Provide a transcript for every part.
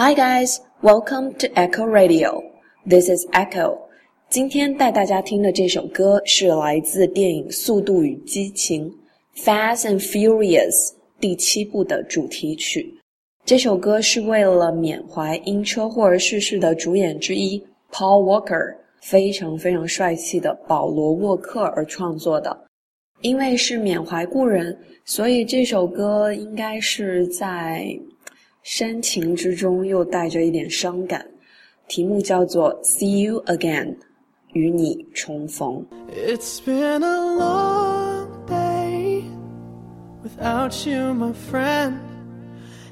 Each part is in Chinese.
Hi guys, welcome to Echo Radio. This is Echo. 今天带大家听的这首歌是来自电影《速度与激情》（Fast and Furious） 第七部的主题曲。这首歌是为了缅怀因车祸而逝世的主演之一 Paul Walker，非常非常帅气的保罗·沃克而创作的。因为是缅怀故人，所以这首歌应该是在煽情之中又带着一点伤感。题目叫做《See You Again》，与你重逢。It's been a long day without you, my friend.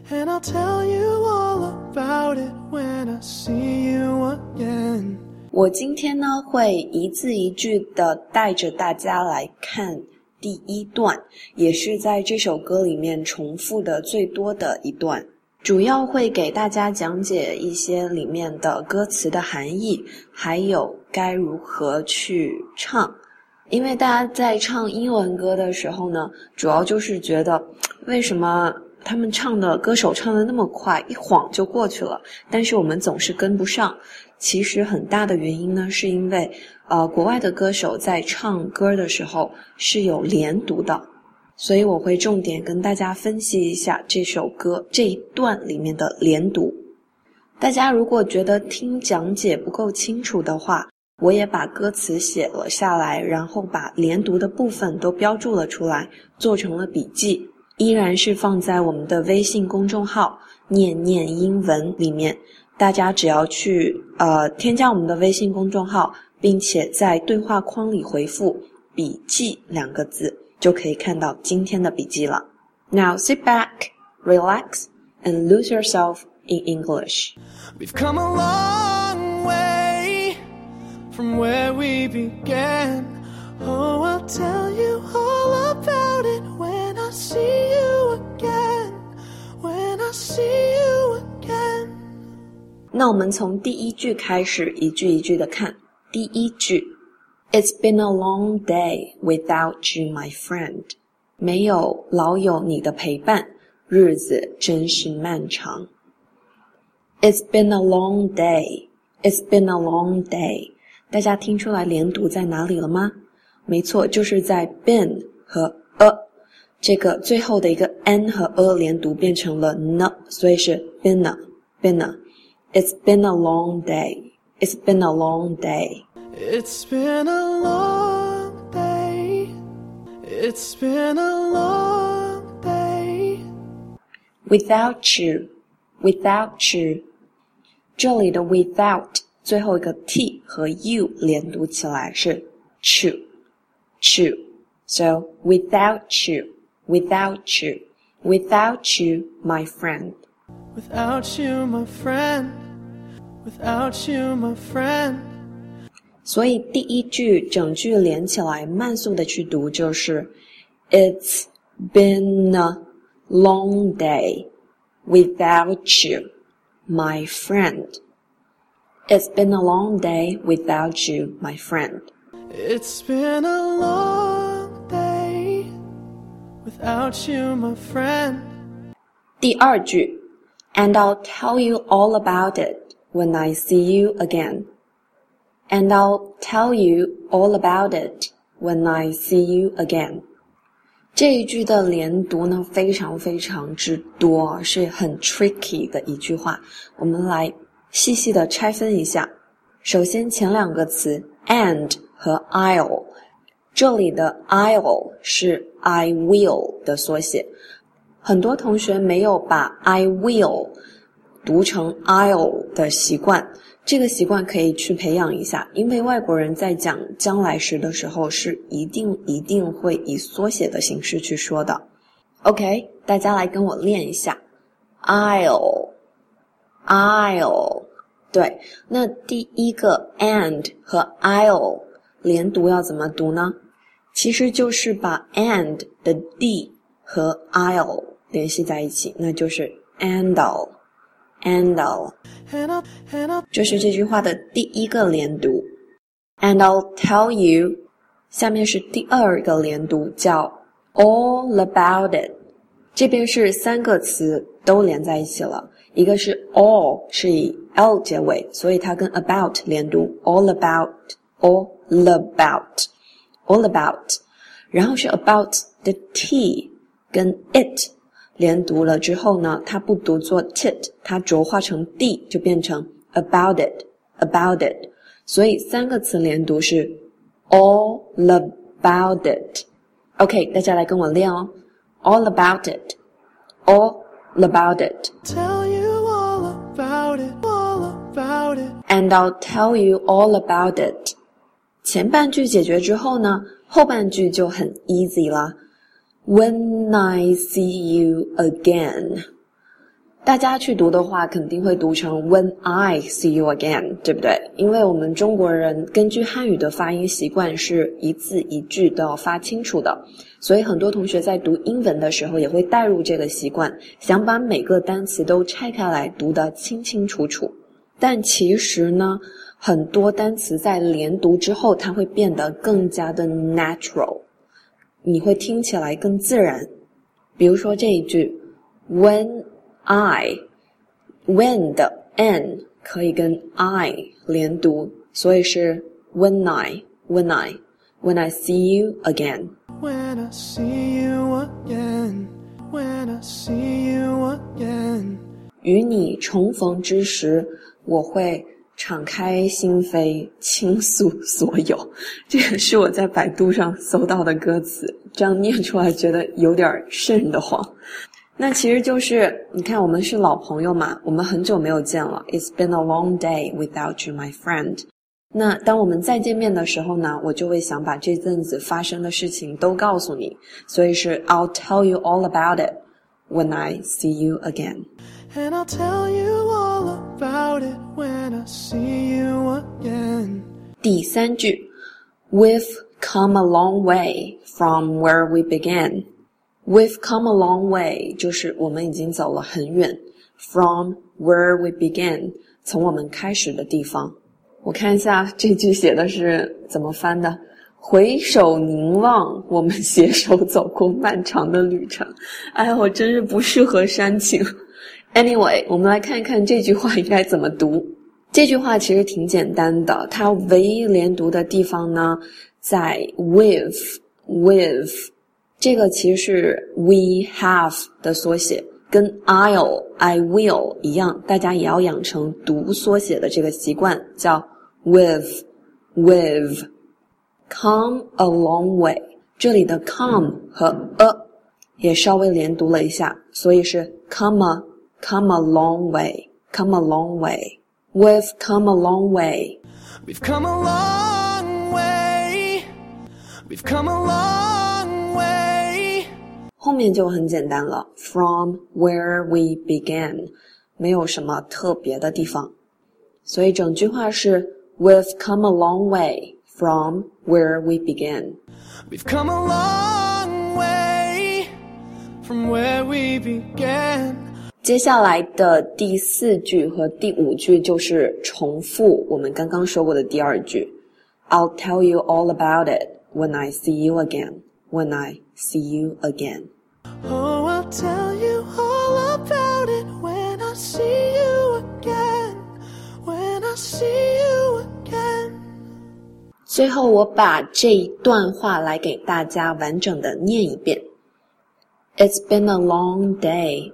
And I'll tell you all about it when I see you again. 我今天呢会一字一句的带着大家来看。第一段也是在这首歌里面重复的最多的一段，主要会给大家讲解一些里面的歌词的含义，还有该如何去唱。因为大家在唱英文歌的时候呢，主要就是觉得为什么他们唱的歌手唱的那么快，一晃就过去了，但是我们总是跟不上。其实很大的原因呢，是因为。呃，国外的歌手在唱歌的时候是有连读的，所以我会重点跟大家分析一下这首歌这一段里面的连读。大家如果觉得听讲解不够清楚的话，我也把歌词写了下来，然后把连读的部分都标注了出来，做成了笔记，依然是放在我们的微信公众号“念念英文”里面。大家只要去呃添加我们的微信公众号。并且在对话框里回复“笔记”两个字，就可以看到今天的笔记了。Now sit back, relax, and lose yourself in English. We've come a long way from where we began. Oh, I'll tell you all about it when I see you again. When I see you again. 那我们从第一句开始，一句一句的看。第一句 ，It's been a long day without you, my friend。没有老友你的陪伴，日子真是漫长。It's been a long day. It's been a long day. 大家听出来连读在哪里了吗？没错，就是在 been 和 a 这个最后的一个 n 和 a 连读变成了 n，所以是 been a been a。It's been a long day. It's been a long day. It's been a long day. It's been a long day. Without you, without you. 这里的 without 最后一个 t 和 u 连读起来是 chu, chu. So without you, without you, without you, my friend. Without you, my friend. Without you, my friend. 所以第一句整句连起来，慢速的去读就是，It's been a long day without you, my friend. It's been a long day without you, my friend. It's been a long day without you, my friend. 第二句，And I'll tell you all about it when I see you again And I'll tell you all about it when I see you again。这一句的连读呢，非常非常之多，是很 tricky 的一句话。我们来细细的拆分一下。首先，前两个词 and 和 I'll，这里的 I'll 是 I will 的缩写。很多同学没有把 I will 读成 I'll 的习惯。这个习惯可以去培养一下，因为外国人在讲将来时的时候是一定一定会以缩写的形式去说的。OK，大家来跟我练一下，I'll，I'll，对，那第一个 and 和 I'll 连读要怎么读呢？其实就是把 and 的 d 和 I'll 联系在一起，那就是 and'll。And I'll，这是这句话的第一个连读。And I'll tell you，下面是第二个连读，叫 all about it。这边是三个词都连在一起了， 一个是 all 是以 l 结尾，所以它跟 about 连读，all about，all about，all about。然后是 about the tea 跟 it 连读了之后呢，它不读作 tit，它浊化成 d 就变成 about it，about it。所以三个词连读是 all about it。OK，大家来跟我练哦，all about it，all about it。Tell you all about it, all about it. And I'll tell you all about it。前半句解决之后呢，后半句就很 easy 啦。When I see you again，大家去读的话，肯定会读成 When I see you again，对不对？因为我们中国人根据汉语的发音习惯是一字一句都要发清楚的，所以很多同学在读英文的时候也会带入这个习惯，想把每个单词都拆开来读得清清楚楚。但其实呢，很多单词在连读之后，它会变得更加的 natural，你会听起来更自然。比如说这一句，When I，when 的 n 可以跟 I 连读，所以是 When I，When I，When I see you again。When I see you again, when I see you again. 与你重逢之时，我会敞开心扉，倾诉所有。这个是我在百度上搜到的歌词，这样念出来觉得有点瘆得慌。那其实就是，你看，我们是老朋友嘛，我们很久没有见了。It's been a long day without you, my friend。那当我们再见面的时候呢，我就会想把这阵子发生的事情都告诉你，所以是 I'll tell you all about it when I see you again。And I'll tell you all about it when I see you again. 第三句，We've come a long way from where we began。We've come a long way，就是我们已经走了很远。From where we began，从我们开始的地方。我看一下这句写的是怎么翻的。回首凝望，我们携手走过漫长的旅程。哎呀，我真是不适合煽情。 Anyway，我们来看一看这句话应该怎么读。这句话其实挺简单的，它唯一连读的地方呢，在 with with 这个其实是 we have 的缩写，跟 I'll I will 一样，大家也要养成读缩写的这个习惯，叫 with with come a long way。这里的 come 和 a 也稍微连读了一下，所以是 come a come a long way come a long way。We've come a long way. We've come a long way. We've come a long way. 后面就很简单了，from where we began，没有什么特别的地方，所以整句话是 We've come a long way from where we began。 We've come a long way from where we began. 接下来的第四句和第五句就是重复我们刚刚说过的第二句，I'll tell you all about it when I see you again. When I see you again. Oh, I'll tell you all about it when I see you again. When I see you again. 最后，我把这一段话来给大家完整的念一遍。It's been a long day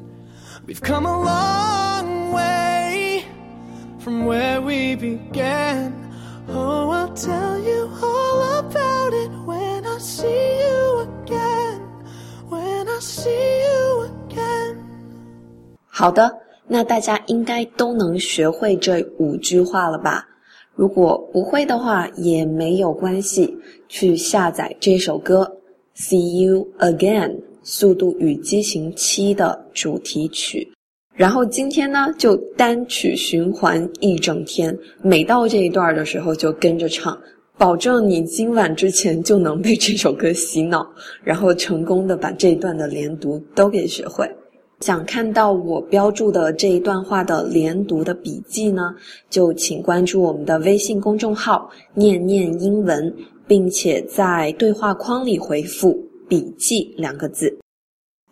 We've come a long way from where we began. Oh, I'll tell you all about it when I see you again. When I see you again. 好的，那大家应该都能学会这五句话了吧？如果不会的话也没有关系，去下载这首歌《See You Again》《速度与激情七》的主题曲，然后今天呢，就单曲循环一整天，每到这一段的时候就跟着唱，保证你今晚之前就能被这首歌洗脑，然后成功的把这一段的连读都给学会。想看到我标注的这一段话的连读的笔记呢，就请关注我们的微信公众号“念念英文”，并且在对话框里回复“笔记”两个字。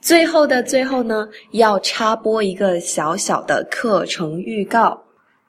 最后的最后呢，要插播一个小小的课程预告，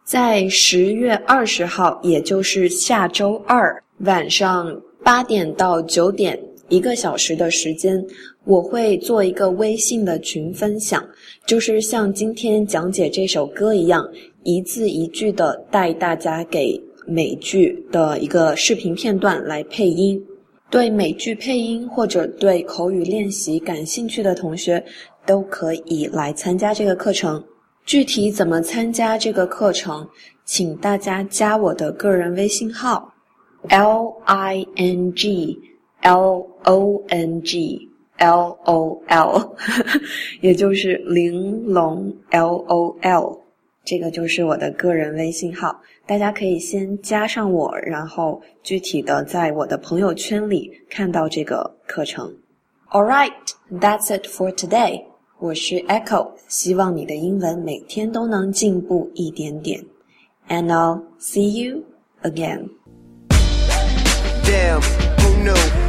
在十月二十号，也就是下周二晚上八点到九点，一个小时的时间，我会做一个微信的群分享，就是像今天讲解这首歌一样，一字一句的带大家给美剧的一个视频片段来配音。对美剧配音或者对口语练习感兴趣的同学，都可以来参加这个课程。具体怎么参加这个课程，请大家加我的个人微信号：l i n g l o n g l o l，也就是玲珑 l o l。这个就是我的个人微信号，大家可以先加上我，然后具体的在我的朋友圈里看到这个课程。All right, that's it for today。我是 Echo，希望你的英文每天都能进步一点点。And I'll see you again. Damn, who knew?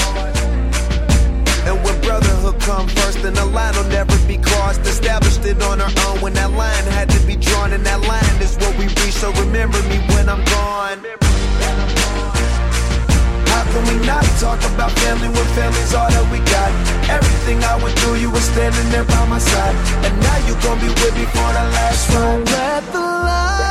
And when brotherhood come first, then the line will never be crossed. Established it on our own when that line had to be drawn, and that line is what we reach. So remember me when I'm gone. How can we not talk about family when family's all that we got? Everything I went through, you were standing there by my side. And now you gon' be with me for the last ride. Let the light